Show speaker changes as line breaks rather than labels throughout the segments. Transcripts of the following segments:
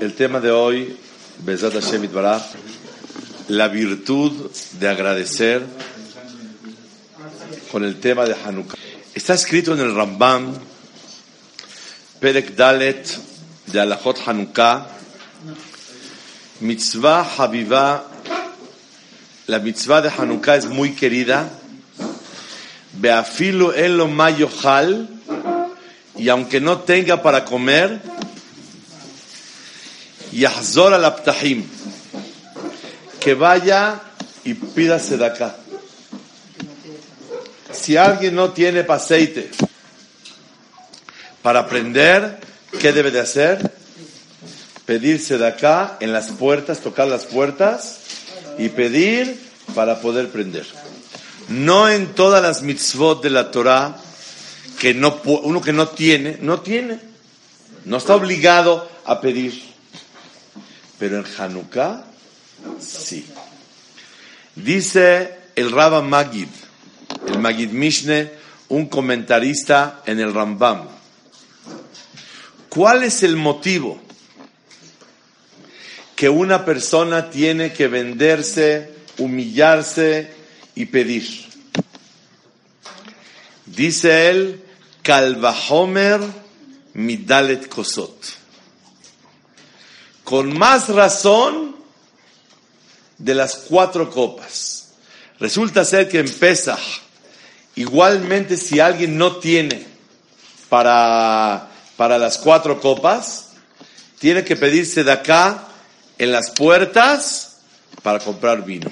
el tema de hoy, Besat Hashem la virtud de agradecer con el tema de Hanukkah. Está escrito en el Rambam, Perek Dalet de Alachot Hanukkah, Mitzvah Habiba, la mitzvah de Hanukkah es muy querida, Beafilo en lo mayohal, y aunque no tenga para comer, Yahzor al Aptahim, que vaya y de acá. Si alguien no tiene aceite para aprender, ¿qué debe de hacer? Pedirse de acá en las puertas, tocar las puertas y pedir para poder prender. No en todas las mitzvot de la Torah, que no, uno que no tiene, no tiene. No está obligado a pedir. Pero en Hanukkah, sí. Dice el Rabba Magid, el Magid Mishne, un comentarista en el Rambam. ¿Cuál es el motivo que una persona tiene que venderse, humillarse y pedir? Dice él, Kalvahomer Midalet Kosot con más razón de las cuatro copas. Resulta ser que en Pesach, igualmente si alguien no tiene para, para las cuatro copas, tiene que pedirse de acá en las puertas para comprar vino.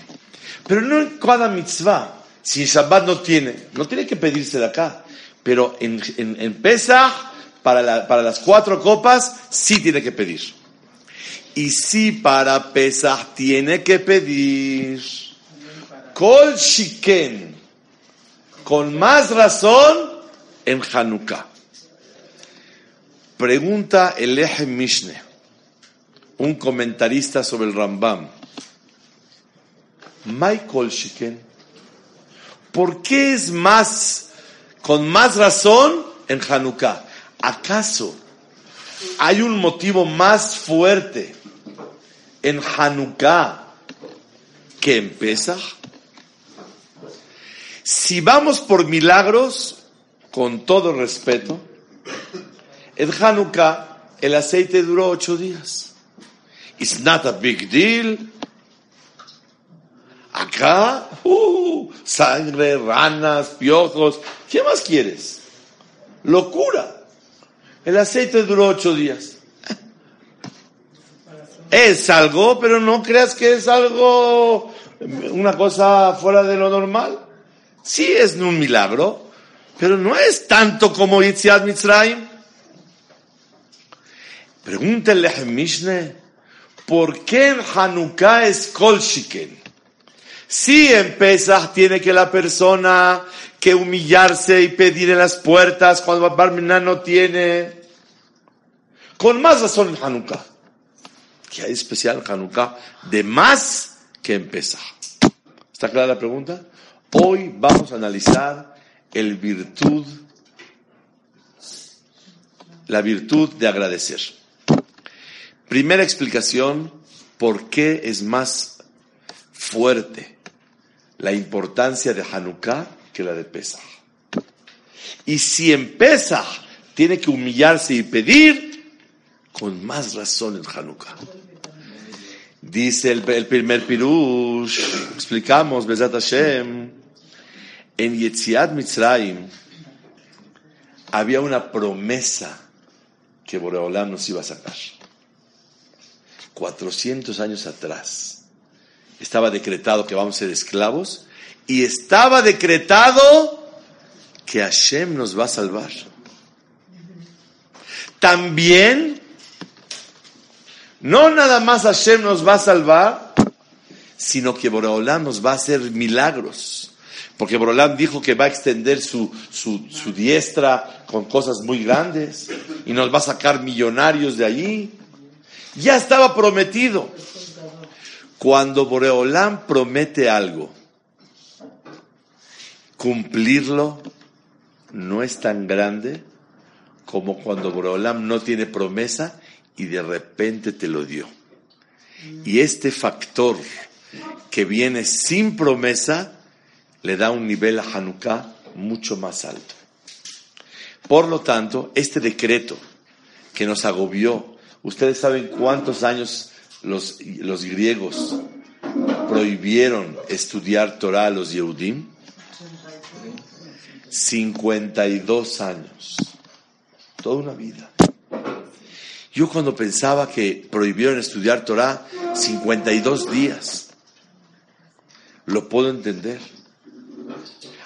Pero no en cada mitzvah. Si Shabbat no tiene, no tiene que pedirse de acá. Pero en, en, Pesach, para, para las cuatro copas, sí tiene que pedir. Y si para Pesach tiene que pedir Kol con más razón en Hanukkah. Pregunta el Eje Mishne, un comentarista sobre el Rambam. Michael Shiken, ¿por qué es más, con más razón en Hanukkah? ¿Acaso hay un motivo más fuerte en Hanukkah que en Pesach? Si vamos por milagros, con todo respeto, en Hanukkah el aceite duró ocho días. It's not a big deal. Acá, uh, sangre, ranas, piojos. ¿Qué más quieres? Locura. El aceite duró ocho días. Es algo, pero no creas que es algo, una cosa fuera de lo normal. Sí es un milagro, pero no es tanto como Yitziat Mitzrayim. Pregúntele a Mishne, ¿por qué en Hanukkah es Kol Shiken? Si en Pesach tiene que la persona que humillarse y pedir en las puertas cuando Barminá no tiene, con más razón en Hanukkah que hay especial Hanukkah de más que en. ¿Está clara la pregunta? Hoy vamos a analizar el virtud, la virtud de agradecer. Primera explicación, ¿por qué es más fuerte la importancia de Hanukkah que la de Pesach? Y si en tiene que humillarse y pedir, con más razón en Hanukkah. Dice el, primer pirush, explicamos, Bezat Hashem, en Yetziat Mitzrayim había una promesa que Boreolam nos iba a sacar. 400 años atrás estaba decretado que vamos a ser esclavos y estaba decretado que Hashem nos va a salvar. También No nada más Hashem nos va a salvar, sino que Boreolam nos va a hacer milagros. Porque Boreolam dijo que va a extender su, su, su diestra con cosas muy grandes y nos va a sacar millonarios de allí. Ya estaba prometido. Cuando Boreolam promete algo, cumplirlo no es tan grande como cuando Boreolam no tiene promesa y de repente te lo dio. Y este factor que viene sin promesa le da un nivel a Hanukkah mucho más alto. Por lo tanto, este decreto que nos agobió, ustedes saben cuántos años los, los griegos prohibieron estudiar Torah a los Yehudim? 52 años. Toda una vida. Yo cuando pensaba que prohibieron estudiar Torah 52 días, lo puedo entender.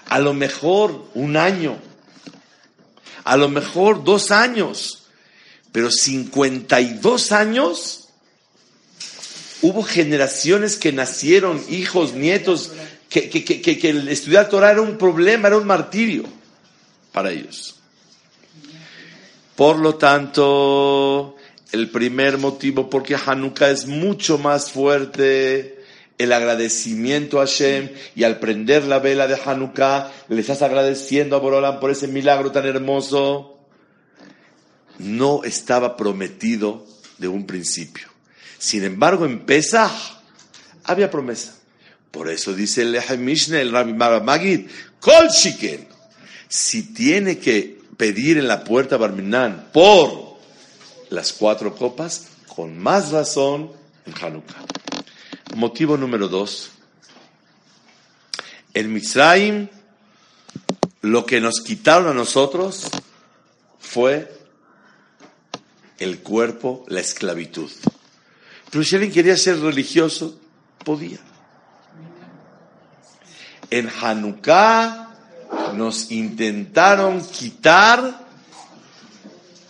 A lo mejor un año, a lo mejor dos años, pero 52 años, hubo generaciones que nacieron, hijos, nietos, que, que, que, que el estudiar Torah era un problema, era un martirio para ellos. Por lo tanto, el primer motivo porque Hanukkah es mucho más fuerte el agradecimiento a Hashem y al prender la vela de Hanukkah le estás agradeciendo a Borolam por ese milagro tan hermoso. No estaba prometido de un principio. Sin embargo, en Pesach había promesa. Por eso dice el Mishne, el Rabbi Magid, Kol Shiken. Si tiene que pedir en la puerta Barminan por las cuatro copas, con más razón en Hanukkah. Motivo número dos. En Mitzrayim, lo que nos quitaron a nosotros fue el cuerpo, la esclavitud. Pero si alguien quería ser religioso, podía. En Hanukkah nos intentaron quitar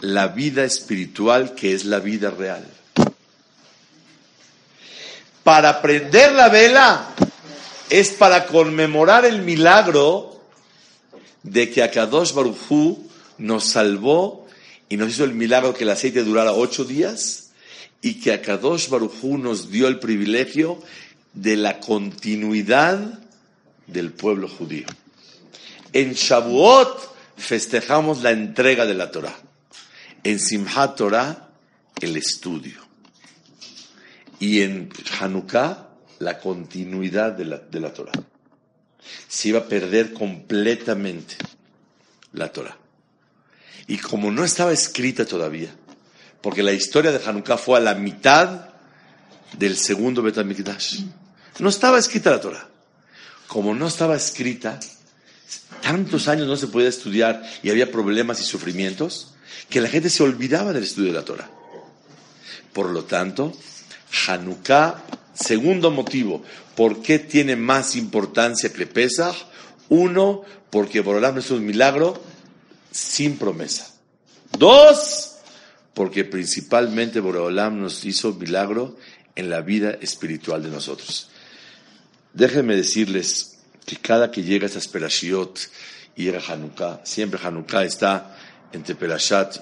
la vida espiritual que es la vida real. Para prender la vela es para conmemorar el milagro de que Akadosh Baruchú nos salvó y nos hizo el milagro que el aceite durara ocho días y que Akadosh Baruchú nos dio el privilegio de la continuidad del pueblo judío. En Shavuot festejamos la entrega de la Torah. En Simchat Torah, el estudio. Y en Hanukkah, la continuidad de la, de la Torah. Se iba a perder completamente la Torah. Y como no estaba escrita todavía, porque la historia de Hanukkah fue a la mitad del segundo Betamikdash, no estaba escrita la Torah. Como no estaba escrita, tantos años no se podía estudiar y había problemas y sufrimientos, que la gente se olvidaba del estudio de la Torah. Por lo tanto, Hanukkah, segundo motivo, ¿por qué tiene más importancia que Pesach? Uno, porque Borolam es un milagro sin promesa. Dos, porque principalmente Borolam nos hizo milagro en la vida espiritual de nosotros. Déjenme decirles que cada que llega esta Perashiot y llega Hanukkah, siempre Hanukkah está entre Perashat,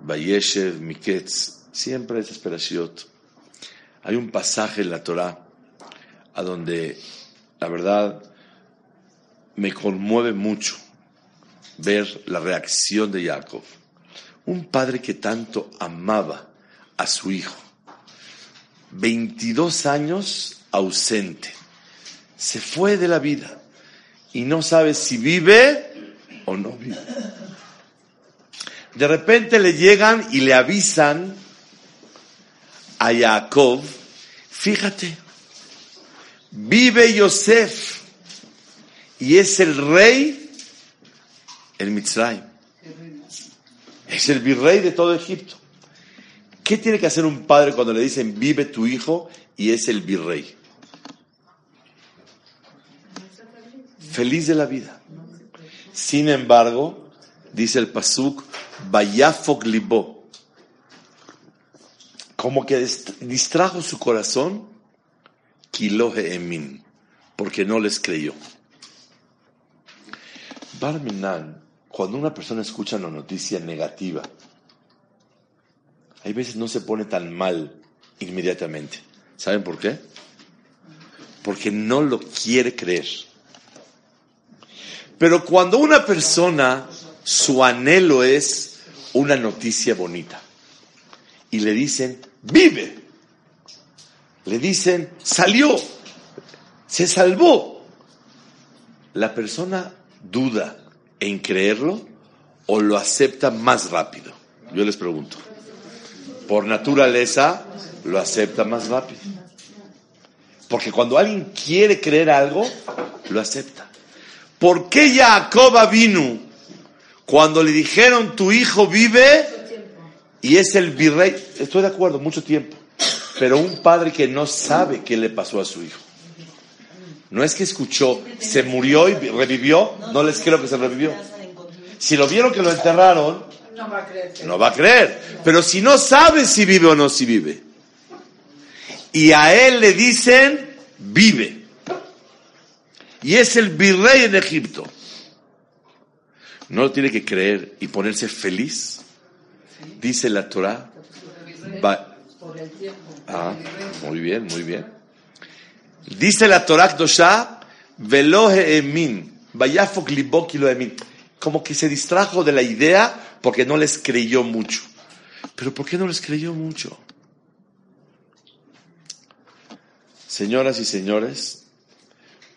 Bayeshev, Miketz, siempre es Perashiot. Hay un pasaje en la Torah a donde la verdad me conmueve mucho ver la reacción de Jacob. Un padre que tanto amaba a su hijo. 22 años ausente. Se fue de la vida y no sabe si vive o no vive. De repente le llegan y le avisan a Jacob, fíjate, vive Yosef y es el rey el Mitzrayim. Es el virrey de todo Egipto. ¿Qué tiene que hacer un padre cuando le dicen vive tu hijo y es el virrey? Feliz de la vida. Sin embargo, dice el Pasuk, Bayafok Libo. como que distrajo su corazón, Kilohe Emin, porque no les creyó. Barminan, cuando una persona escucha una noticia negativa, hay veces no se pone tan mal inmediatamente. ¿Saben por qué? Porque no lo quiere creer. Pero cuando una persona, su anhelo es una noticia bonita, y le dicen, vive, le dicen, salió, se salvó, la persona duda en creerlo o lo acepta más rápido. Yo les pregunto por naturaleza lo acepta más rápido. Porque cuando alguien quiere creer algo, lo acepta. ¿Por qué Jacob vino cuando le dijeron tu hijo vive y es el virrey? Estoy de acuerdo, mucho tiempo. Pero un padre que no sabe qué le pasó a su hijo. No es que escuchó, se murió y revivió, no les creo que se revivió. Si lo vieron que lo enterraron, no va a creer. No va a creer. Pero si no sabe si vive o no si vive. Y a él le dicen, vive. Y es el virrey en Egipto. ¿No tiene que creer y ponerse feliz? Dice la Torah. Ah, muy bien, muy bien. Dice la Torah Dosha, velohe emin, vayafok libok lo emin como que se distrajo de la idea porque no les creyó mucho. Pero ¿por qué no les creyó mucho? Señoras y señores,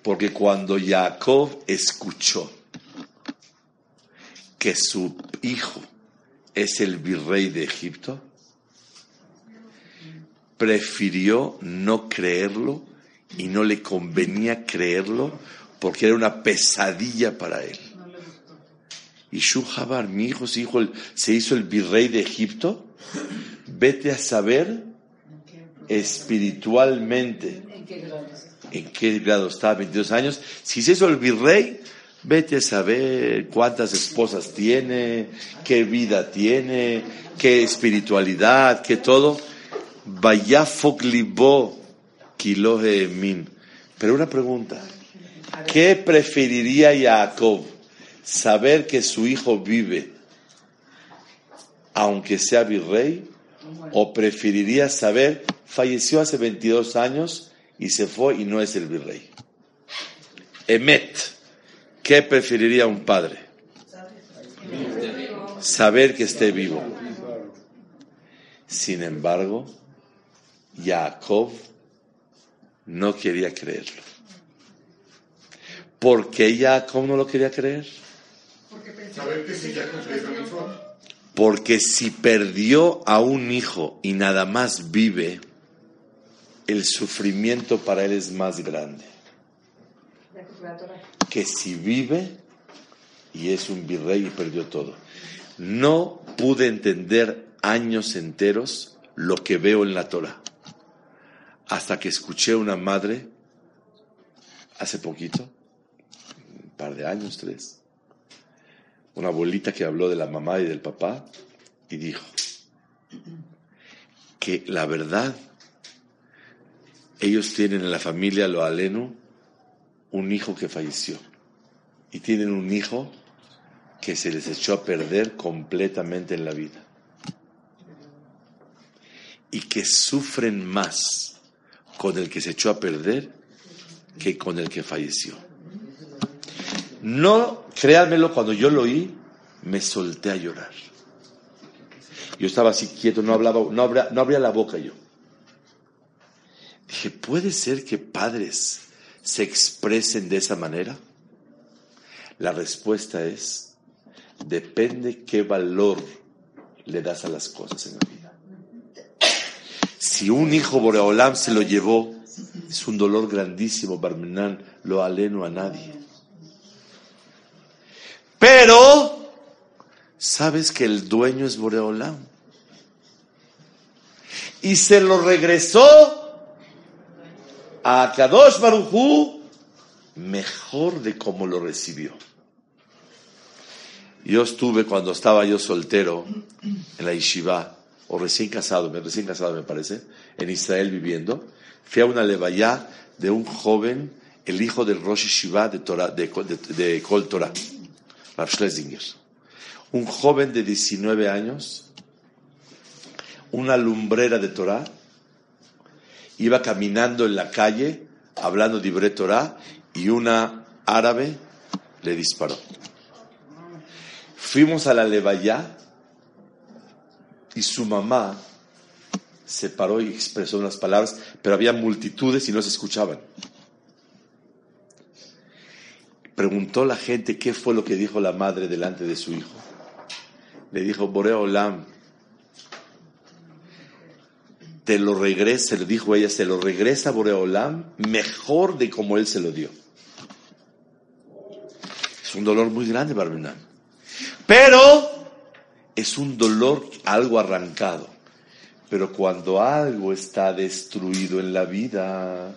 porque cuando Jacob escuchó que su hijo es el virrey de Egipto, prefirió no creerlo y no le convenía creerlo porque era una pesadilla para él. Y Shuhabar, mi hijo se hizo, el, se hizo el virrey de Egipto. Vete a saber espiritualmente en qué grado está, 22 años. Si se hizo el virrey, vete a saber cuántas esposas tiene, qué vida tiene, qué espiritualidad, qué todo. Vaya kilohe min. Pero una pregunta, ¿qué preferiría Jacob? saber que su hijo vive, aunque sea virrey, o preferiría saber, falleció hace 22 años y se fue y no es el virrey. Emet, ¿qué preferiría un padre? Saber que esté vivo. Sin embargo, Jacob no quería creerlo. ¿Por qué Jacob no lo quería creer? Porque si perdió a un hijo y nada más vive, el sufrimiento para él es más grande. Que si vive y es un virrey y perdió todo. No pude entender años enteros lo que veo en la Torah. Hasta que escuché a una madre hace poquito, un par de años, tres, una abuelita que habló de la mamá y del papá y dijo que la verdad, ellos tienen en la familia lo aleno un hijo que falleció y tienen un hijo que se les echó a perder completamente en la vida y que sufren más con el que se echó a perder que con el que falleció. No, créanmelo, cuando yo lo oí, me solté a llorar. Yo estaba así quieto, no hablaba, no abría, no abría la boca yo. Dije, ¿puede ser que padres se expresen de esa manera? La respuesta es, depende qué valor le das a las cosas en la vida. Si un hijo Boreolam se lo llevó, es un dolor grandísimo, Barmenán, lo aleno a nadie. Pero sabes que el dueño es Boreolam. Y se lo regresó a Kadosh Barujú mejor de como lo recibió. Yo estuve cuando estaba yo soltero en la yeshiva o recién casado, recién casado me parece, en Israel viviendo, fui a una levaya de un joven, el hijo del Rosh Shiva de, Torah, Kol Torah, Rav Schlesinger. Un joven de 19 años, una lumbrera de Torah, iba caminando en la calle, hablando de Ibre Torah, y una árabe le disparó. Fuimos a la Levaya y su mamá se paró y expresó unas palabras, pero había multitudes y no se escuchaban. Preguntó la gente qué fue lo que dijo la madre delante de su hijo. Le dijo, Borea Olam, te lo regresa, le dijo ella, se lo regresa a Boreolam mejor de como él se lo dio. Es un dolor muy grande, Barbenán. Pero es un dolor algo arrancado. Pero cuando algo está destruido en la vida,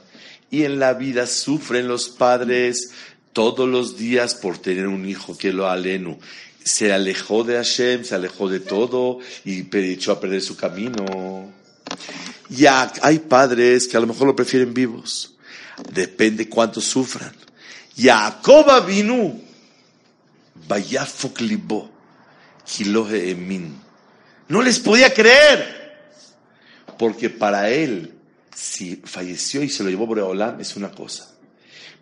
y en la vida sufren los padres todos los días por tener un hijo que lo alenu. Se alejó de Hashem, se alejó de todo y echó a perder su camino. Ya hay padres que a lo mejor lo prefieren vivos. Depende cuánto sufran. Jacob vino. Vayafok libo. emin. No les podía creer. Porque para él, si falleció y se lo llevó por Olam, es una cosa.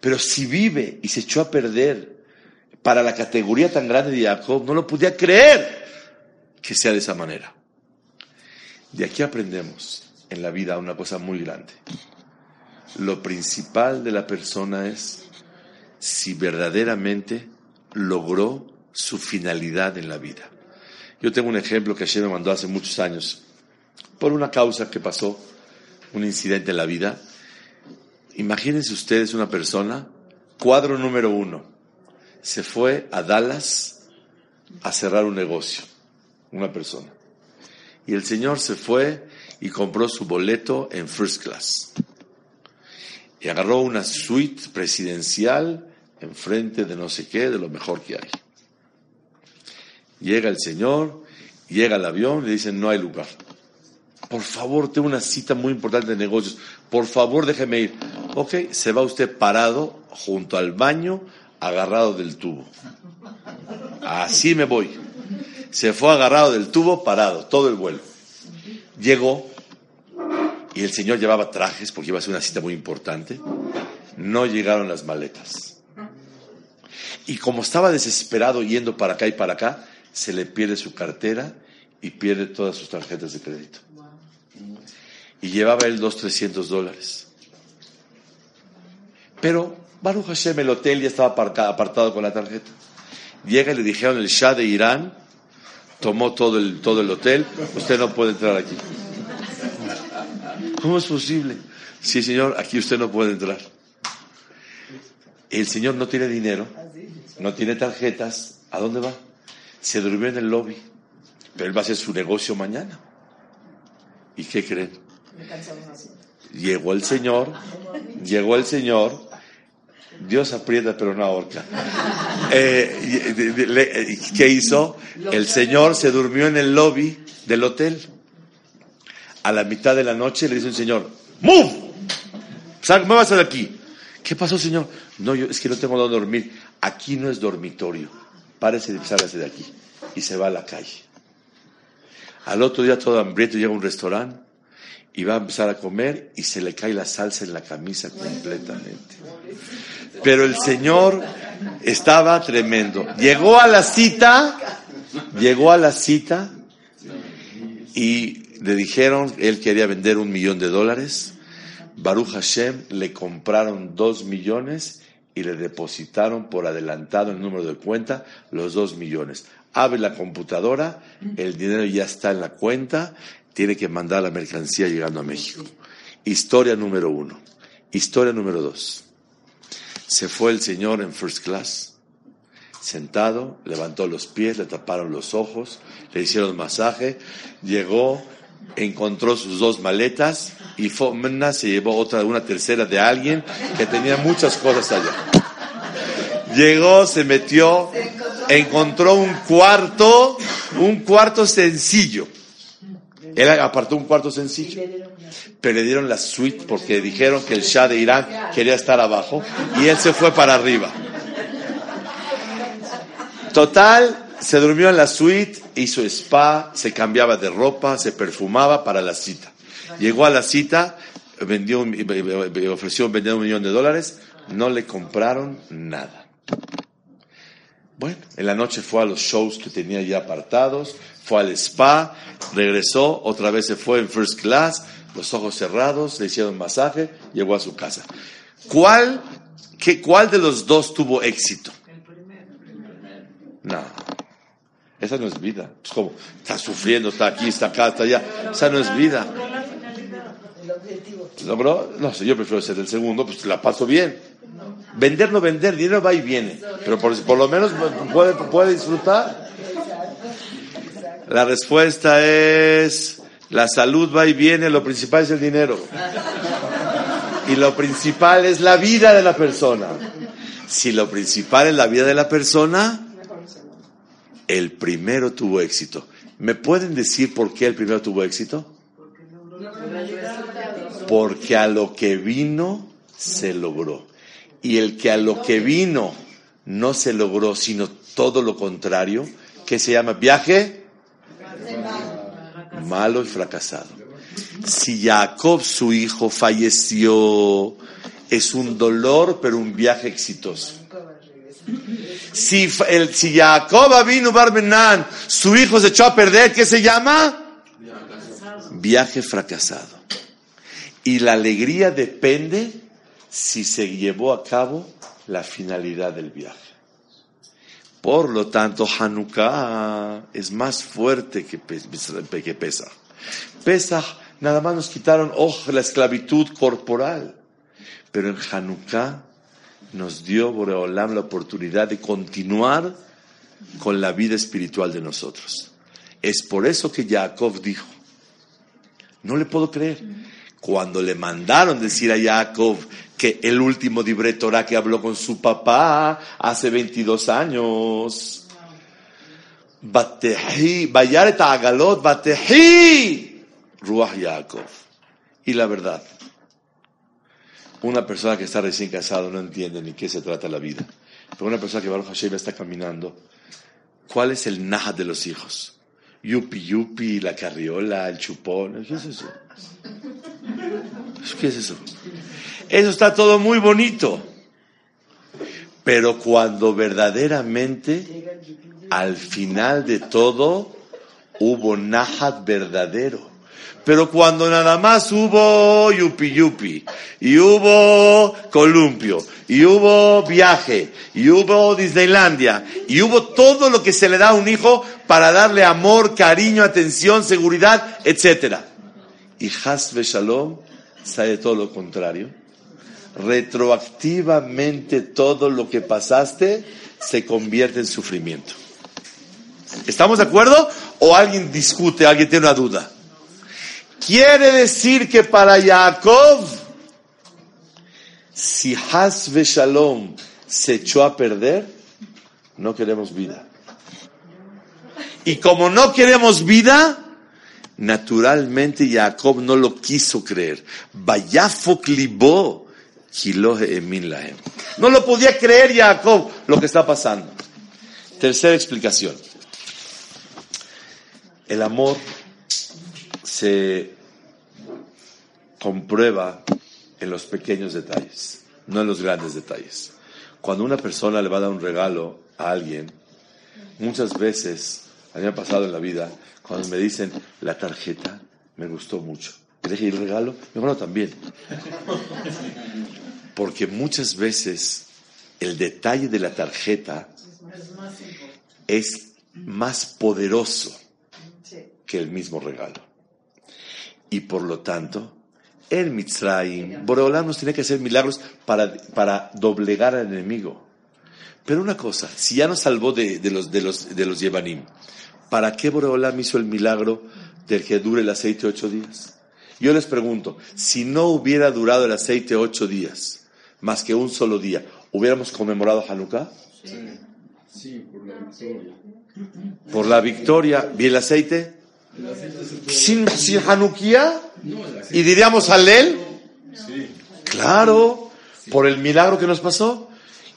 Pero si vive y se echó a perder para la categoría tan grande de Jacob, no lo podía creer que sea de esa manera. De aquí aprendemos en la vida una cosa muy grande. Lo principal de la persona es si verdaderamente logró su finalidad en la vida. Yo tengo un ejemplo que ayer me mandó hace muchos años, por una causa que pasó, un incidente en la vida. Imagínense ustedes una persona, cuadro número uno, se fue a Dallas a cerrar un negocio, una persona. Y el señor se fue y compró su boleto en first class. Y agarró una suite presidencial enfrente de no sé qué, de lo mejor que hay. Llega el señor, llega el avión, le dicen no hay lugar. Por favor, tengo una cita muy importante de negocios. Por favor, déjeme ir. Ok, se va usted parado junto al baño, agarrado del tubo. Así me voy. Se fue agarrado del tubo, parado, todo el vuelo. Llegó y el señor llevaba trajes porque iba a ser una cita muy importante. No llegaron las maletas. Y como estaba desesperado yendo para acá y para acá, se le pierde su cartera y pierde todas sus tarjetas de crédito. Y llevaba él dos, trescientos dólares. Pero Baruch Hashem, el hotel ya estaba apartado con la tarjeta. Llega y le dijeron el Shah de Irán tomó todo el, todo el hotel, usted no puede entrar aquí. ¿Cómo es posible? Sí, señor, aquí usted no puede entrar. El señor no tiene dinero, no tiene tarjetas. ¿A dónde va? Se durmió en el lobby, pero él va a hacer su negocio mañana. ¿Y qué creen? Llegó el señor, llegó el señor Dios aprieta pero no ahorca. Eh, ¿Qué hizo? El señor se durmió en el lobby del hotel. A la mitad de la noche le dice un señor, ¡Move! Vas de aquí. ¿Qué pasó, señor? No, yo es que no tengo donde dormir. Aquí no es dormitorio. Párese, sálgase de aquí. Y se va a la calle. Al otro día todo hambriento llega a un restaurante y va a empezar a comer y se le cae la salsa en la camisa completamente. Pero el Señor estaba tremendo. Llegó a la cita, llegó a la cita y le dijeron, él quería vender un millón de dólares. Baruch Hashem le compraron dos millones y le depositaron por adelantado el número de cuenta los dos millones. Abre la computadora, el dinero ya está en la cuenta, tiene que mandar la mercancía llegando a México. Historia número uno. Historia número dos. Se fue el señor en first class, sentado, levantó los pies, le taparon los ojos, le hicieron masaje, llegó, encontró sus dos maletas y se llevó otra, una tercera de alguien que tenía muchas cosas allá. Llegó, se metió, encontró un cuarto, un cuarto sencillo. Él apartó un cuarto sencillo. Pero le dieron la suite porque dijeron que el Shah de Irán quería estar abajo y él se fue para arriba. Total, se durmió en la suite, hizo spa, se cambiaba de ropa, se perfumaba para la cita. Llegó a la cita, vendió, ofreció vender un millón de dólares, no le compraron nada. Bueno, en la noche fue a los shows que tenía ya apartados, fue al spa, regresó, otra vez se fue en first class, los ojos cerrados, le hicieron masaje, llegó a su casa. ¿Cuál, qué, cuál de los dos tuvo éxito? El primero. No. Esa no es vida. Es como, está sufriendo, está aquí, está acá, está allá. Esa no es vida. ¿Logró? No sé, yo prefiero ser el segundo, pues la paso bien. Vender, no vender, dinero va y viene. Pero por, por lo menos puede, puede disfrutar. La respuesta es, la salud va y viene, lo principal es el dinero. Y lo principal es la vida de la persona. Si lo principal es la vida de la persona, el primero tuvo éxito. ¿Me pueden decir por qué el primero tuvo éxito? Porque a lo que vino se logró. Y el que a lo que vino no se logró, sino todo lo contrario, que se llama viaje malo y fracasado. Si Jacob, su hijo, falleció, es un dolor, pero un viaje exitoso. Si, el, si Jacob vino Barmenan, su hijo se echó a perder, ¿qué se llama? Viaje fracasado. Y la alegría depende si se llevó a cabo la finalidad del viaje. Por lo tanto, Hanukkah es más fuerte que, que Pesach. Pesach nada más nos quitaron oh, la esclavitud corporal. Pero en Hanukkah nos dio Boreolam la oportunidad de continuar con la vida espiritual de nosotros. Es por eso que Jacob dijo, no le puedo creer, cuando le mandaron decir a Jacob que el último libre Torah que habló con su papá hace 22 años, Batehi, Ruach Jacob. Y la verdad, una persona que está recién casado no entiende ni qué se trata la vida. Pero una persona que Baruch Hashem está caminando, ¿cuál es el naja de los hijos? Yupi yupi, la carriola, el chupón. ¿Qué es eso? ¿Qué es eso? Eso está todo muy bonito. Pero cuando verdaderamente, al final de todo, hubo nahat verdadero pero cuando nada más hubo yupi yupi, y hubo columpio, y hubo viaje, y hubo Disneylandia, y hubo todo lo que se le da a un hijo para darle amor, cariño, atención, seguridad, etc. Y Hasbe Shalom sale todo lo contrario. Retroactivamente todo lo que pasaste se convierte en sufrimiento. ¿Estamos de acuerdo? ¿O alguien discute, alguien tiene una duda? Quiere decir que para Jacob, si Hasbe Shalom se echó a perder, no queremos vida. Y como no queremos vida, naturalmente Jacob no lo quiso creer. No lo podía creer Jacob lo que está pasando. Tercera explicación. El amor se comprueba en los pequeños detalles, no en los grandes detalles. Cuando una persona le va a dar un regalo a alguien, muchas veces, a mí me ha pasado en la vida, cuando me dicen la tarjeta me gustó mucho, ¿y dejé el regalo? Mi hermano también. Porque muchas veces el detalle de la tarjeta es más poderoso que el mismo regalo. Y por lo tanto, el Mitzrayim, Boreolam nos tiene que hacer milagros para, para doblegar al enemigo. Pero una cosa, si ya nos salvó de, los, de, los, de los Yevanim, ¿para qué Boreolam hizo el milagro del que dure el aceite ocho días? Yo les pregunto, si no hubiera durado el aceite ocho días, más que un solo día, ¿hubiéramos conmemorado Hanukkah? Sí, sí por la victoria. ¿Por la victoria? ¿Y el aceite? sin, sin Hanukkah y diríamos Alel. Claro, por el milagro que nos pasó.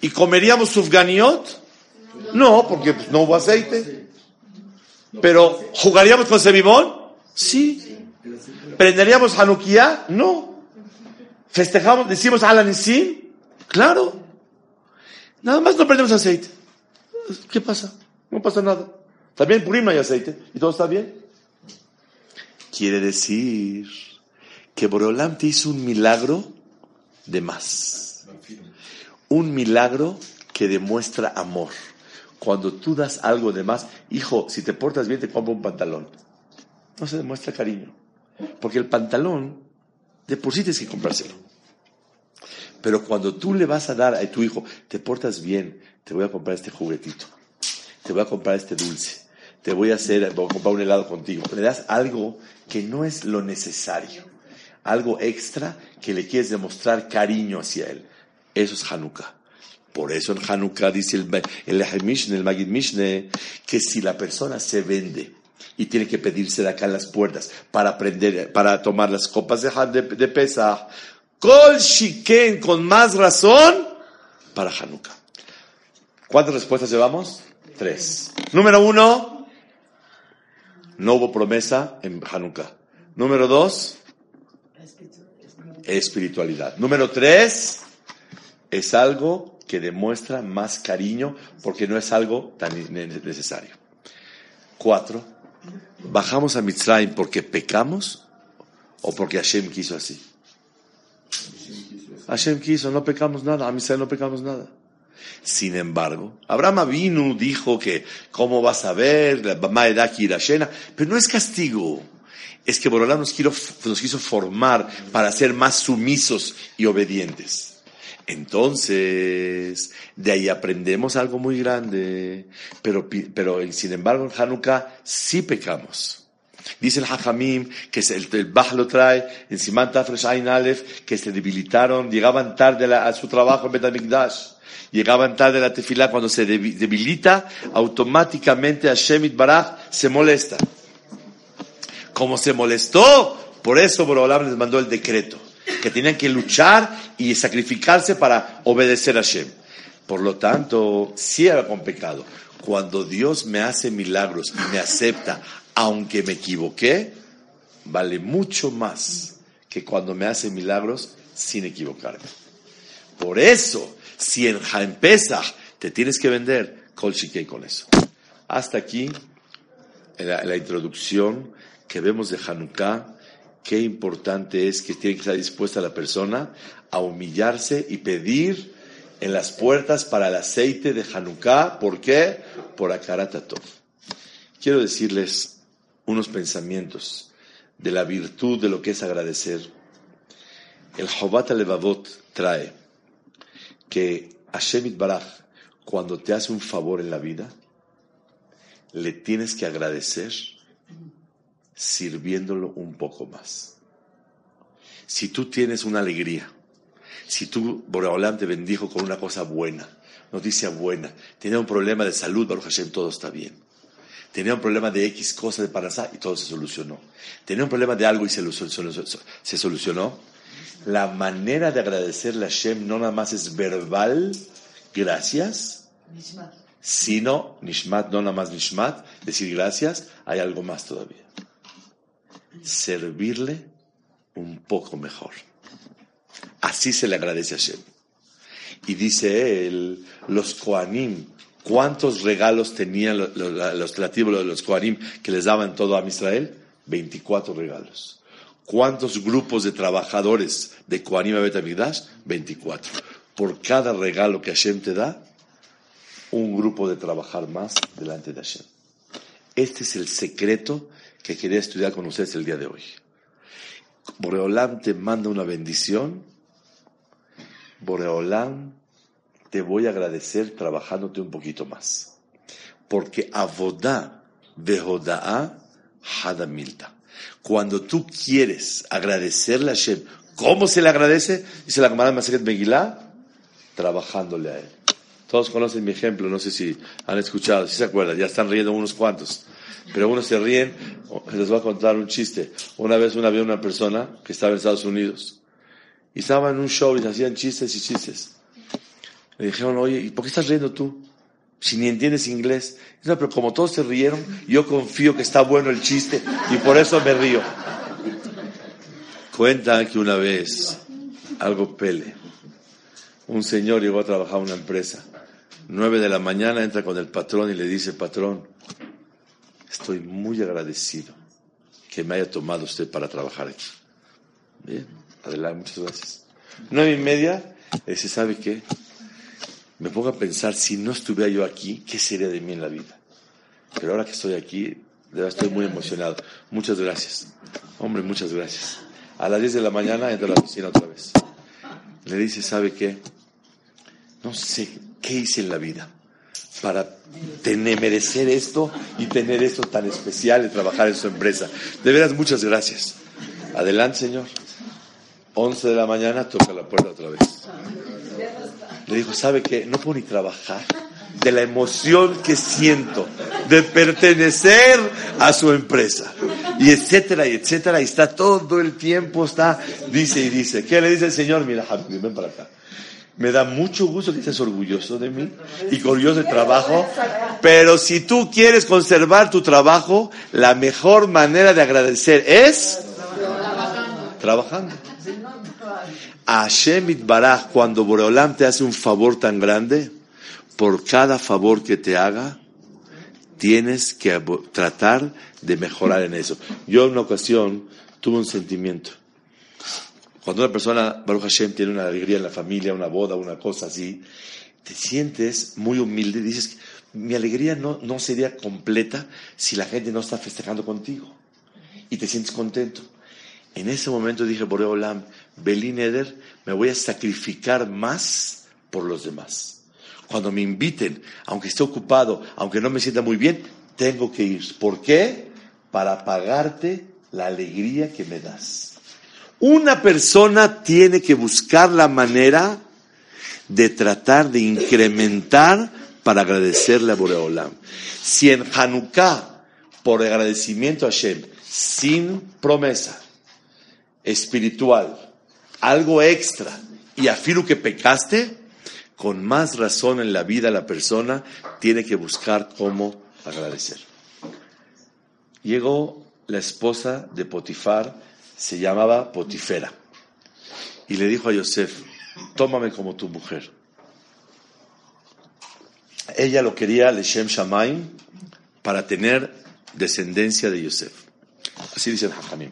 ¿Y comeríamos sufganiot? No, porque no hubo aceite. Pero ¿jugaríamos con Sebimón? Sí. ¿Prenderíamos Hanukkah? No. ¿Festejamos, decimos Alanisim? Claro. Nada más no prendemos aceite. ¿Qué pasa? No pasa nada. También Purim no hay aceite y todo está bien. Quiere decir que Boreolam te hizo un milagro de más. Un milagro que demuestra amor. Cuando tú das algo de más, hijo, si te portas bien te compro un pantalón. No se demuestra cariño. Porque el pantalón, de por sí tienes que comprárselo. Pero cuando tú le vas a dar a tu hijo, te portas bien, te voy a comprar este juguetito, te voy a comprar este dulce, te voy a hacer, voy a comprar un helado contigo. Le das algo que no es lo necesario, algo extra que le quieres demostrar cariño hacia él. Eso es Hanukkah. Por eso en Hanukkah dice el, el, el Magid Mishne que si la persona se vende y tiene que pedirse de acá en las puertas para aprender, para tomar las copas de, de, de Pesach, Kol Shiken con más razón para Hanukkah. ¿Cuántas respuestas llevamos? Tres. Número uno, no hubo promesa en Hanukkah. Número dos, espiritualidad. Número tres, es algo que demuestra más cariño porque no es algo tan necesario. Cuatro, bajamos a Mitzrayim porque pecamos o porque Hashem quiso así. Hashem quiso, no pecamos nada, a Mitzrayim no pecamos nada. Sin embargo, Abraham Avinu dijo que, ¿cómo vas a ver? La Pero no es castigo. Es que Borolán nos, nos quiso formar para ser más sumisos y obedientes. Entonces, de ahí aprendemos algo muy grande, pero, pero sin embargo en Hanukkah sí pecamos. Dice el Hajamim que el, el Bach lo trae en Simán Tafresh Aleph, que se debilitaron, llegaban tarde a, su trabajo en Betamikdash. Llegaban tarde la tefilá, cuando se debilita, automáticamente Hashem Baraj se molesta. Como se molestó, por eso Borolam les mandó el decreto que tenían que luchar y sacrificarse para obedecer a Hashem. Por lo tanto, si era con pecado. Cuando Dios me hace milagros y me acepta, aunque me equivoqué, vale mucho más que cuando me hace milagros sin equivocarme. Por eso, si en Pesach te tienes que vender, Kol con eso. Hasta aquí la, la introducción que vemos de Hanukkah qué importante es que tiene que estar dispuesta la persona a humillarse y pedir en las puertas para el aceite de Hanukkah. ¿Por qué? Por Akaratatov. Quiero decirles unos pensamientos de la virtud de lo que es agradecer. El Jobat Levavot trae que Hashem Baraj, cuando te hace un favor en la vida, le tienes que agradecer sirviéndolo un poco más. Si tú tienes una alegría, si tú, Boreolam, te bendijo con una cosa buena, noticia buena, tenía un problema de salud, Baruch Hashem, todo está bien. Tenía un problema de X cosa de Parasá y todo se solucionó. Tenía un problema de algo y se, se solucionó. La manera de agradecerle a Hashem no nada más es verbal, gracias, sino, Nishmat, no nada más Nishmat, decir gracias, hay algo más todavía servirle un poco mejor. Así se le agradece a Hashem. Y dice él, los Koanim, ¿cuántos regalos tenían los, los, los, los Koanim que les daban todo a Israel? 24 regalos. ¿Cuántos grupos de trabajadores de Koanim a Betamigdash? 24. Por cada regalo que Hashem te da, un grupo de trabajar más delante de Hashem. Este es el secreto que quería estudiar con ustedes el día de hoy. Boreolam te manda una bendición. Boreolam te voy a agradecer trabajándote un poquito más. Porque avodá vehoda'a hadamilta. Cuando tú quieres agradecerle a Hashem, ¿cómo se le agradece? Dice la Gemara Maseret Megillah, trabajándole a él. Todos conocen mi ejemplo, no sé si han escuchado, si se acuerdan, ya están riendo unos cuantos. pero unos se ríen. Les voy a contar un chiste. Una vez una, había una persona que estaba en Estados Unidos y estaba en un show y se hacían chistes y chistes. Le dijeron, oye, ¿y por qué estás riendo tú? Si ni entiendes inglés. No, pero como todos se rieron, yo confío que está bueno el chiste y por eso me río. Cuenta que una vez, algo pele, un señor llegó a trabajar en una empresa. Nueve de la mañana entra con el patrón y le dice, patrón, estoy muy agradecido que me haya tomado usted para trabajar aquí. Bien, adelante, muchas gracias. Nueve y media, dice, ¿sabe qué? Me pongo a pensar, si no estuviera yo aquí, ¿qué sería de mí en la vida? Pero ahora que estoy aquí, de verdad estoy muy emocionado. Muchas gracias. Hombre, muchas gracias. A las 10 de la mañana entra a la oficina otra vez. Le dice, ¿sabe qué? No sé qué hice en la vida para tener, merecer esto y tener esto tan especial de trabajar en su empresa. De veras, muchas gracias. Adelante, señor. 11 de la mañana toca la puerta otra vez. Le dijo, ¿sabe qué? No puedo ni trabajar de la emoción que siento de pertenecer a su empresa. Y etcétera, y etcétera. Y está todo el tiempo, está, dice y dice. ¿Qué le dice el Señor? Mira, ven para acá. Me da mucho gusto que estés orgulloso de mí y orgulloso del trabajo. Pero si tú quieres conservar tu trabajo, la mejor manera de agradecer es trabajando. A Hashem Baraj, cuando Boreolam te hace un favor tan grande, por cada favor que te haga, tienes que tratar de mejorar en eso. Yo en una ocasión tuve un sentimiento. Cuando una persona, Baruch Hashem, tiene una alegría en la familia, una boda, una cosa así, te sientes muy humilde y dices, mi alegría no, no sería completa si la gente no está festejando contigo. Y te sientes contento. En ese momento dije, Boreolam, Belín Eder, me voy a sacrificar más por los demás. Cuando me inviten, aunque esté ocupado, aunque no me sienta muy bien, tengo que ir. ¿Por qué? Para pagarte la alegría que me das. Una persona tiene que buscar la manera de tratar de incrementar para agradecerle a Boreolam. Si en Hanukkah, por agradecimiento a Hashem, sin promesa espiritual, algo extra, y afirmo que pecaste, con más razón en la vida la persona tiene que buscar cómo agradecer. Llegó la esposa de Potifar, se llamaba Potifera, y le dijo a Yosef, tómame como tu mujer. Ella lo quería, Leshem Shamaim, para tener descendencia de Yosef. Así dice el Hajamim.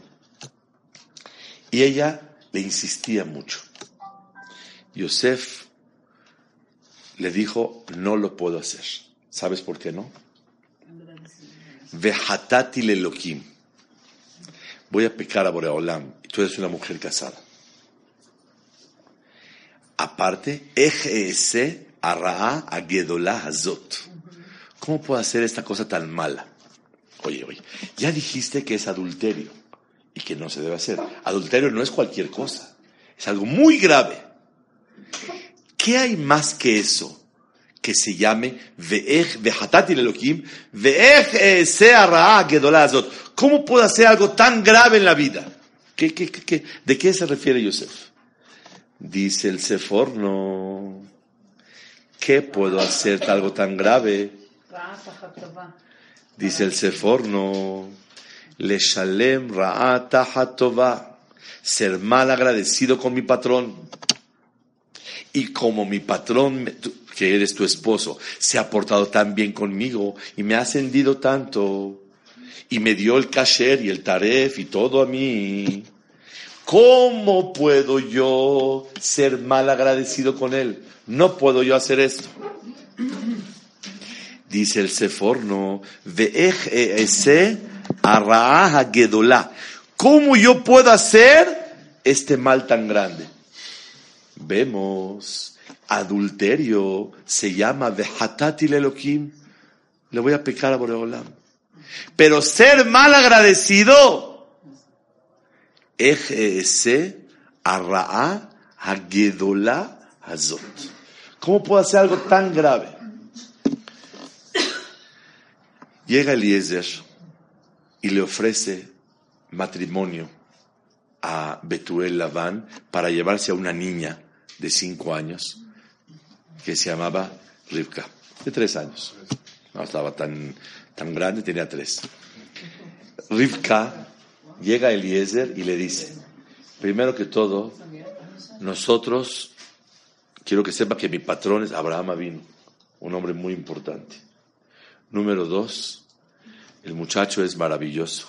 Y ella le insistía mucho. Yosef le dijo, no lo puedo hacer. ¿Sabes por qué no? Vehatati Elohim. Voy a pecar a Boreolam. Y tú eres una mujer casada. Aparte, Ejese Arraa Agedolá Hazot. ¿Cómo puedo hacer esta cosa tan mala? Oye, oye, ya dijiste que es adulterio y que no se debe hacer. Adulterio no es cualquier cosa. Es algo muy grave. ¿Qué hay más que eso? Que se llame Elohim, ¿Cómo puede hacer algo tan grave en la vida? ¿Qué, qué, qué, de qué se refiere Yosef? Dice el Seforno, ¿qué puedo hacer algo tan grave? Dice el Seforno, le shalem ra'ata hatova, ser mal agradecido con mi patrón. Y como mi patrón, que eres tu esposo, se ha portado tan bien conmigo y me ha ascendido tanto y me dio el kasher y el taref y todo a mí, ¿cómo puedo yo ser mal agradecido con él? No puedo yo hacer esto. Dice el Seforno, ese Arraaha Gedolá. ¿Cómo yo puedo hacer este mal tan grande? Vemos, adulterio se llama Vehatatil Elohim. Le voy a pecar a Boreolam. Pero ser mal agradecido, ese Arraa Hagedolá Hazot. ¿Cómo puedo hacer algo tan grave? Llega Eliezer y le ofrece matrimonio a Betuel Labán para llevarse a una niña de cinco años que se llamaba Rivka, de tres años. No estaba tan, tan grande, tenía tres. Rivka llega a Eliezer y le dice, primero que todo, nosotros, quiero que sepa que mi patrón es Abraham Avino, un hombre muy importante. Número dos, el muchacho es maravilloso.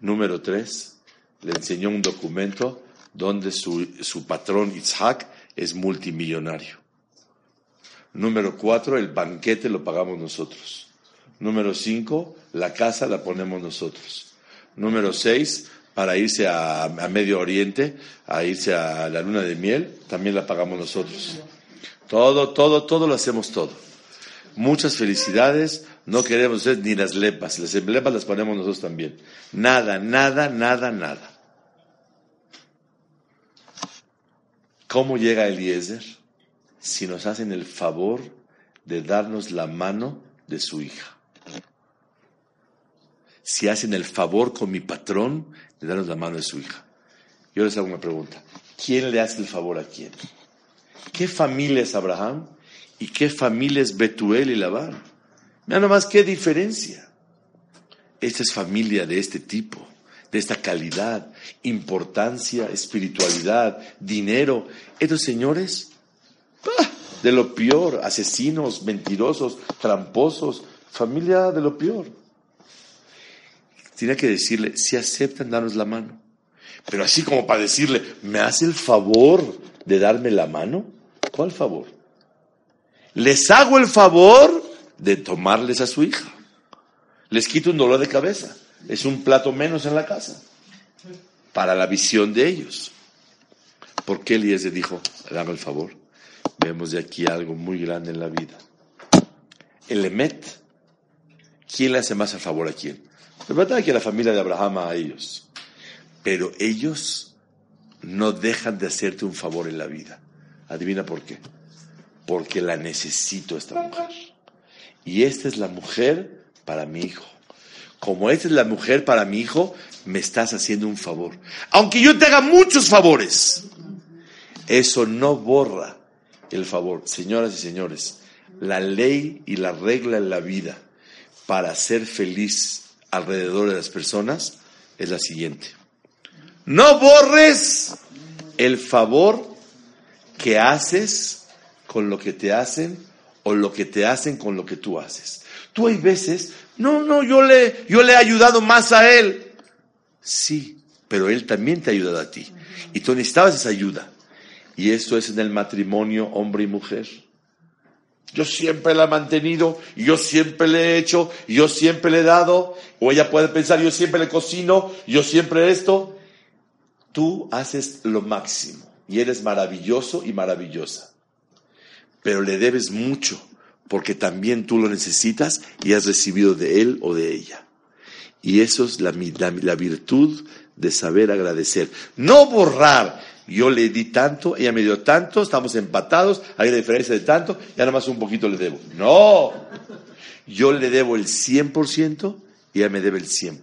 Número tres, le enseñó un documento donde su, su patrón Isaac es multimillonario. Número cuatro, el banquete lo pagamos nosotros. Número cinco, la casa la ponemos nosotros. Número seis, para irse a, a, Medio Oriente, a irse a la luna de miel, también la pagamos nosotros. Todo, todo, todo lo hacemos todo. Muchas felicidades, no queremos ser ni las lepas, las lepas las ponemos nosotros también. Nada, nada, nada, nada. ¿Cómo llega Eliezer? Si nos hacen el favor de darnos la mano de su hija. Si hacen el favor con mi patrón de darnos la mano de su hija. Yo les hago una pregunta. ¿Quién le hace el favor a quién? ¿Qué familia es Abraham? ¿Y qué familia es Betuel y Labán? Mira nomás qué diferencia. Esta es familia de este tipo, de esta calidad, importancia, espiritualidad, dinero. Estos señores, ¡ah! de lo peor, asesinos, mentirosos, tramposos, familia de lo peor. Tiene que decirle, si aceptan, danos la mano. Pero así como para decirle, ¿me hace el favor de darme la mano? ¿Cuál favor? Les hago el favor de tomarles a su hija. Les quito un dolor de cabeza. Es un plato menos en la casa. Para la visión de ellos. ¿Por qué Eliezer dijo, dame el favor? Vemos de aquí algo muy grande en la vida. El Emet, ¿quién le hace más el favor a quién? Es verdad que la familia de Abraham a ellos. Pero ellos no dejan de hacerte un favor en la vida. Adivina por qué. Porque la necesito esta mujer. Y esta es la mujer para mi hijo. Como esta es la mujer para mi hijo, me estás haciendo un favor. Aunque yo te haga muchos favores, eso no borra el favor. Señoras y señores, la ley y la regla en la vida para ser feliz alrededor de las personas es la siguiente. No borres el favor que haces con lo que te hacen o lo que te hacen con lo que tú haces. Tú hay veces, no, no, yo le, yo le he ayudado más a él. Sí, pero él también te ha ayudado a ti. Y tú necesitabas esa ayuda. Y eso es en el matrimonio hombre y mujer. Yo siempre la he mantenido, yo siempre le he hecho, yo siempre le he dado. O ella puede pensar, yo siempre le cocino, yo siempre esto. Tú haces lo máximo y eres maravilloso y maravillosa. Pero le debes mucho porque también tú lo necesitas y has recibido de él o de ella. Y eso es la, la, virtud de saber agradecer. No borrar yo le di tanto, ella me dio tanto, estamos empatados, hay una diferencia de tanto, ya nada más un poquito le debo. No, yo le debo el 100% y ella me debe el 100%.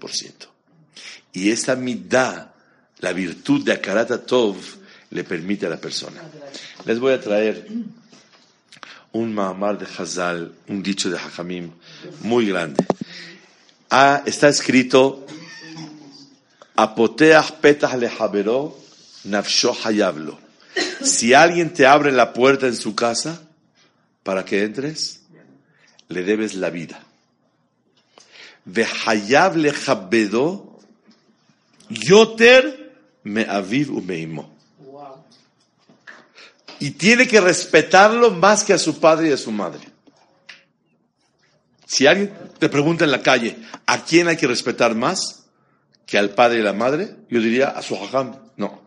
Y esa mitad, la virtud de Akarata Tov, le permite a la persona. Les voy a traer un Mahamar de Hazal, un dicho de Hajamim muy grande. Ah, está escrito, Apoteach petah lehabero Nafsho hayablo. Si alguien te abre la puerta en su casa para que entres, le debes la vida. Vehayab le yoter me aviv umeimo. Y tiene que respetarlo más que a su padre y a su madre. Si alguien te pregunta en la calle, ¿a quién hay que respetar más que al padre y la madre? Yo diría a su hajam. No,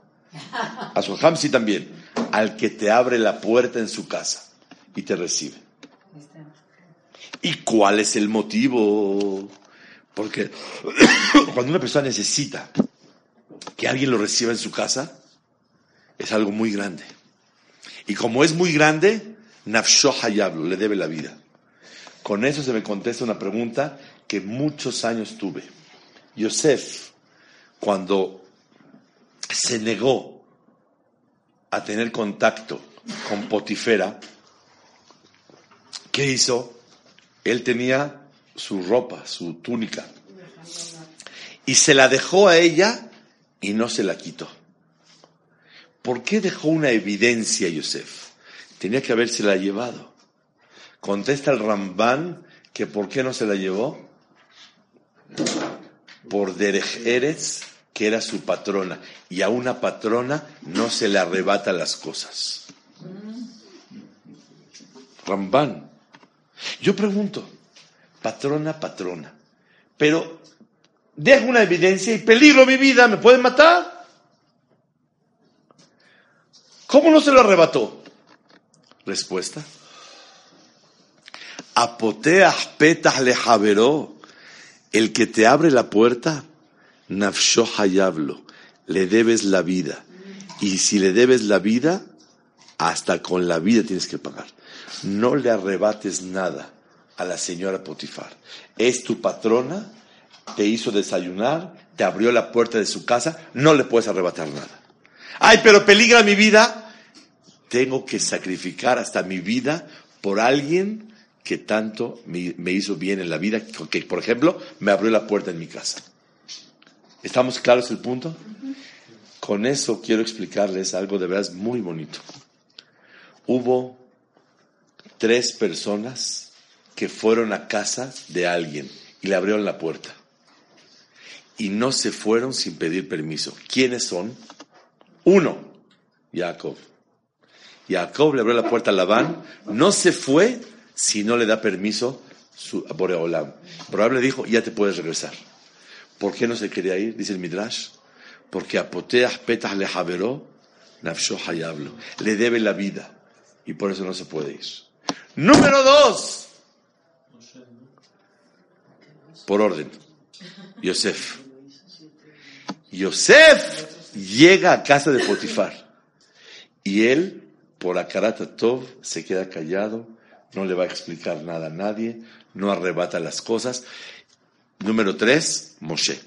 a su hamsi también. Al que te abre la puerta en su casa y te recibe. ¿Y cuál es el motivo? Porque cuando una persona necesita que alguien lo reciba en su casa, es algo muy grande. Y como es muy grande, Nafsho Hayablo le debe la vida. Con eso se me contesta una pregunta que muchos años tuve. Yosef, cuando se negó a tener contacto con Potifera, ¿qué hizo? Él tenía su ropa, su túnica, y se la dejó a ella y no se la quitó. ¿Por qué dejó una evidencia Yosef? Tenía que la llevado. Contesta el Rambán que por qué no se la llevó. Por Derech Eretz, que era su patrona. Y a una patrona no se le arrebata las cosas. Rambán. Yo pregunto, patrona, patrona. Pero dejo una evidencia y peligro mi vida, ¿me pueden matar? ¿Cómo no se lo arrebató? Respuesta. Apoteas petas le. El que te abre la puerta, nafsho hayablo. Le debes la vida. Y si le debes la vida, hasta con la vida tienes que pagar. No le arrebates nada a la señora Potifar. Es tu patrona, te hizo desayunar, te abrió la puerta de su casa, no le puedes arrebatar nada. Ay, pero peligra mi vida tengo que sacrificar hasta mi vida por alguien que tanto me, hizo bien en la vida, que por ejemplo me abrió la puerta en mi casa. ¿Estamos claros el punto? Con eso quiero explicarles algo de verdad muy bonito. Hubo tres personas que fueron a casa de alguien y le abrieron la puerta. Y no se fueron sin pedir permiso. ¿Quiénes son? Uno, Jacob. Jacob le abrió la puerta a Labán, no se fue si no le da permiso su, a Boreolam. Boreolam le dijo, ya te puedes regresar. ¿Por qué no se quería ir? Dice el Midrash. Porque apoteas petas le javeró, nafsho hayablo. Le debe la vida. Y por eso no se puede ir. Número dos. Por orden. Yosef. Yosef llega a casa de Potifar. Y él por Akarata se queda callado, no le va a explicar nada a nadie, no arrebata las cosas. Número tres, Moshe.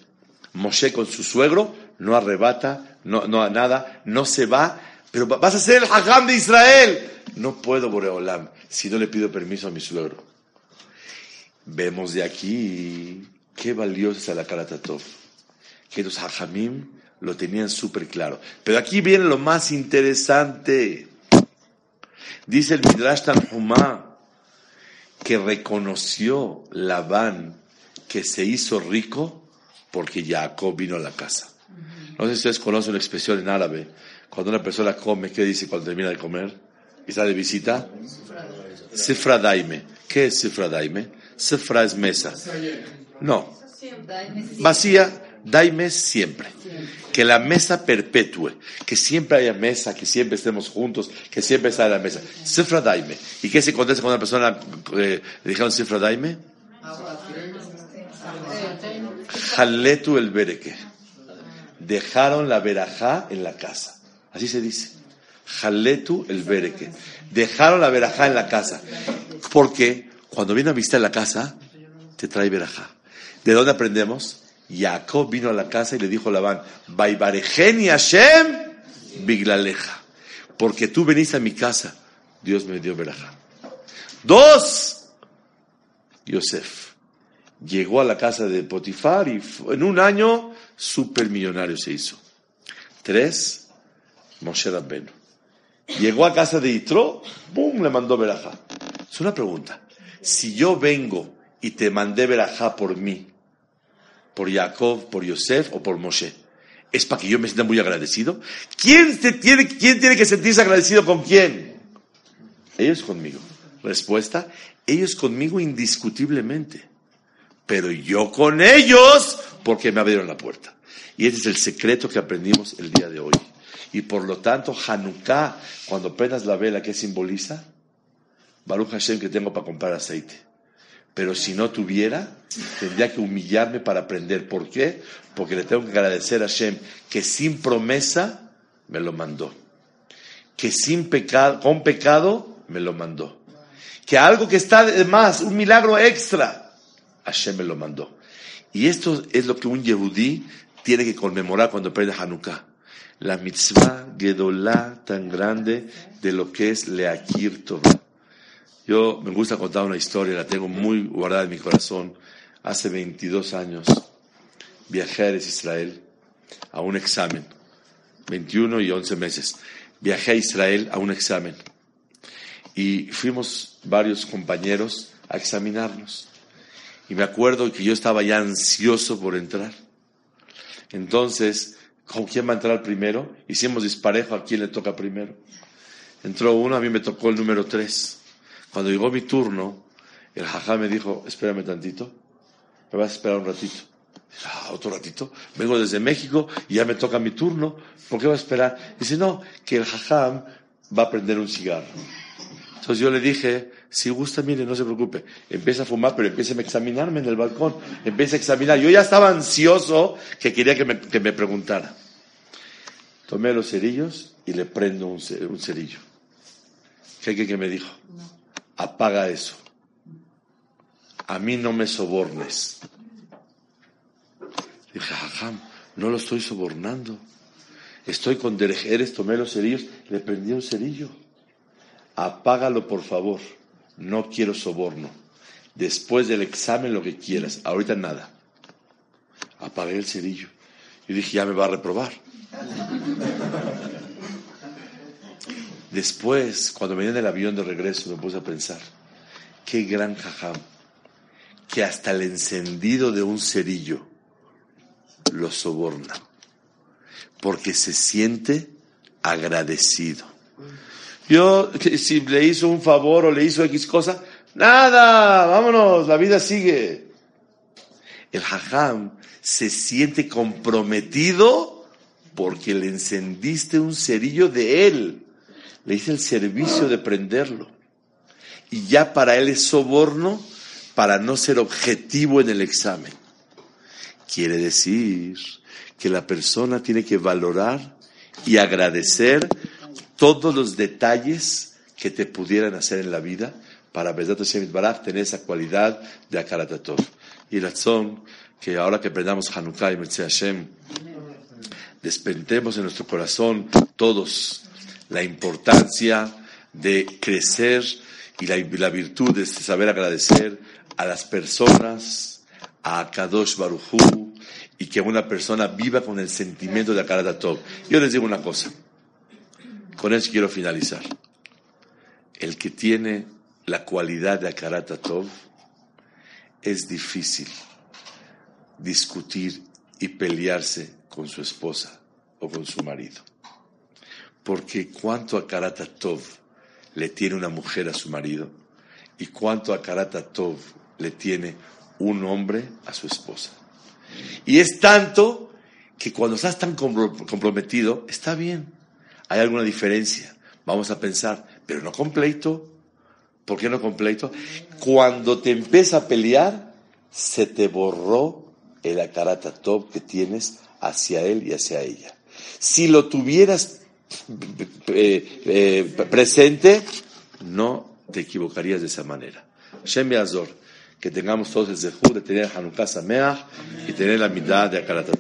Moshe con su suegro no arrebata, no, no nada, no se va, pero vas a ser el Hagam de Israel. No puedo, Boreolam, si no le pido permiso a mi suegro. Vemos de aquí qué valioso es el Akarata Tov. Que los Hajamim lo tenían súper claro. Pero aquí viene lo más interesante. Dice el Midrash Tanhumá que reconoció Labán que se hizo rico porque Jacob vino a la casa. No sé si ustedes conocen la expresión en árabe. Cuando una persona come, ¿qué dice cuando termina de comer? ¿Y está de visita? Sifra daime. ¿Qué es sifra daime? Sifra es mesa. No. Vacía, daime siempre que la mesa perpetúe, que siempre haya mesa, que siempre estemos juntos, que siempre esté la mesa. Cifra daime. ¿Y qué se contesta cuando una persona eh, le dijeron cifra daime? Jaletu el bereke. Dejaron la verajá en la casa. Así se dice. Jaletu el bereke. Dejaron la verajá en la casa. Porque cuando viene a visitar la casa, te trae verajá. ¿De dónde aprendemos? Jacob vino a la casa y le dijo a Labán, Baibarejeni Hashem Biglaleja. Porque tú veniste a mi casa, Dios me dio veraja. Dos, Yosef. Llegó a la casa de Potifar y en un año supermillonario se hizo. Tres, Moshe Rabbenu. Llegó a casa de Itro, ¡pum! le mandó veraja. Es una pregunta. Si yo vengo y te mandé veraja por mí, por Jacob, por Yosef o por Moshe. Es para que yo me sienta muy agradecido. ¿Quién, tiene, ¿Quién tiene que sentirse agradecido con quién? Ellos conmigo. Respuesta, ellos conmigo indiscutiblemente. Pero yo con ellos porque me abrieron la puerta. Y ese es el secreto que aprendimos el día de hoy. Y por lo tanto, Hanukkah, cuando prendas la vela, ¿qué simboliza? Baruch Hashem que tengo para comprar aceite. Pero si no tuviera, tendría que humillarme para aprender. ¿Por qué? Porque le tengo que agradecer a Hashem que sin promesa me lo mandó. Que sin pecado, con pecado me lo mandó. Que algo que está de más, un milagro extra, Hashem me lo mandó. Y esto es lo que un Yehudí tiene que conmemorar cuando aprende Hanukkah. La mitzvah gedolá tan grande de lo que es Leakir Torah. Yo me gusta contar una historia, la tengo muy guardada en mi corazón. Hace 22 años viajé a Israel a un examen, 21 y 11 meses. Viajé a Israel a un examen y fuimos varios compañeros a examinarnos. Y me acuerdo que yo estaba ya ansioso por entrar. Entonces, ¿con quién va a entrar primero? Hicimos disparejo a quién le toca primero. Entró uno, a mí me tocó el número tres. Cuando llegó mi turno, el jajá me dijo, espérame tantito, me vas a esperar un ratito. Ah, otro ratito, vengo desde México y ya me toca mi turno, ¿por qué va a esperar? Dice, no, que el jajam va a prender un cigarro. Entonces yo le dije, si gusta, mire, no se preocupe, empieza a fumar, pero empiece a examinarme en el balcón, empieza a examinar. Yo ya estaba ansioso que quería que me, que me preguntara. Tomé los cerillos y le prendo un, cerillo. ¿Qué, qué, qué me dijo? Apaga eso. A mí no me sobornes. Dije, jajam, no lo estoy sobornando. Estoy con derejeres, tomé los cerillos, le prendí un cerillo. Apágalo, por favor. No quiero soborno. Después del examen, lo que quieras. Ahorita nada. Apagué el cerillo. Y dije, ya me va a reprobar. Después, cuando venía en el avión de regreso, me puse a pensar, qué gran jajam, que hasta el encendido de un cerillo lo soborna, porque se siente agradecido. Yo, si le hizo un favor o le hizo X cosa, nada, vámonos, la vida sigue. El hajam se siente comprometido porque le encendiste un cerillo de él. Le hice el servicio de prenderlo. Y ya para él es soborno para no ser objetivo en el examen. Quiere decir que la persona tiene que valorar y agradecer todos los detalles que te pudieran hacer en la vida para Besat Hashem tener esa cualidad de Akaratatov. Y razón que ahora que aprendamos Hanukkah y Metzeh Hashem, despentemos en nuestro corazón todos la importancia de crecer y la, la virtud de saber agradecer a las personas, a Kadosh Baruchu, y que una persona viva con el sentimiento de Akaratatov. Yo les digo una cosa. Con eso quiero finalizar. El que tiene la cualidad de Akaratatov es difícil discutir y pelearse con su esposa o con su marido. Porque cuánto Akaratatov le tiene una mujer a su marido y cuánto Akaratatov le tiene un hombre a su esposa. Y es tanto que cuando estás tan comprometido, está bien hay alguna diferencia. Vamos a pensar, pero no completo. ¿Por qué no completo? Cuando te empieza a pelear, se te borró el acarata top que tienes hacia él y hacia ella. Si lo tuvieras eh, eh, presente, no te equivocarías de esa manera. Shem Azor, que tengamos todos el zehur de tener Hanukkah Sameach y tener la mitad de acarata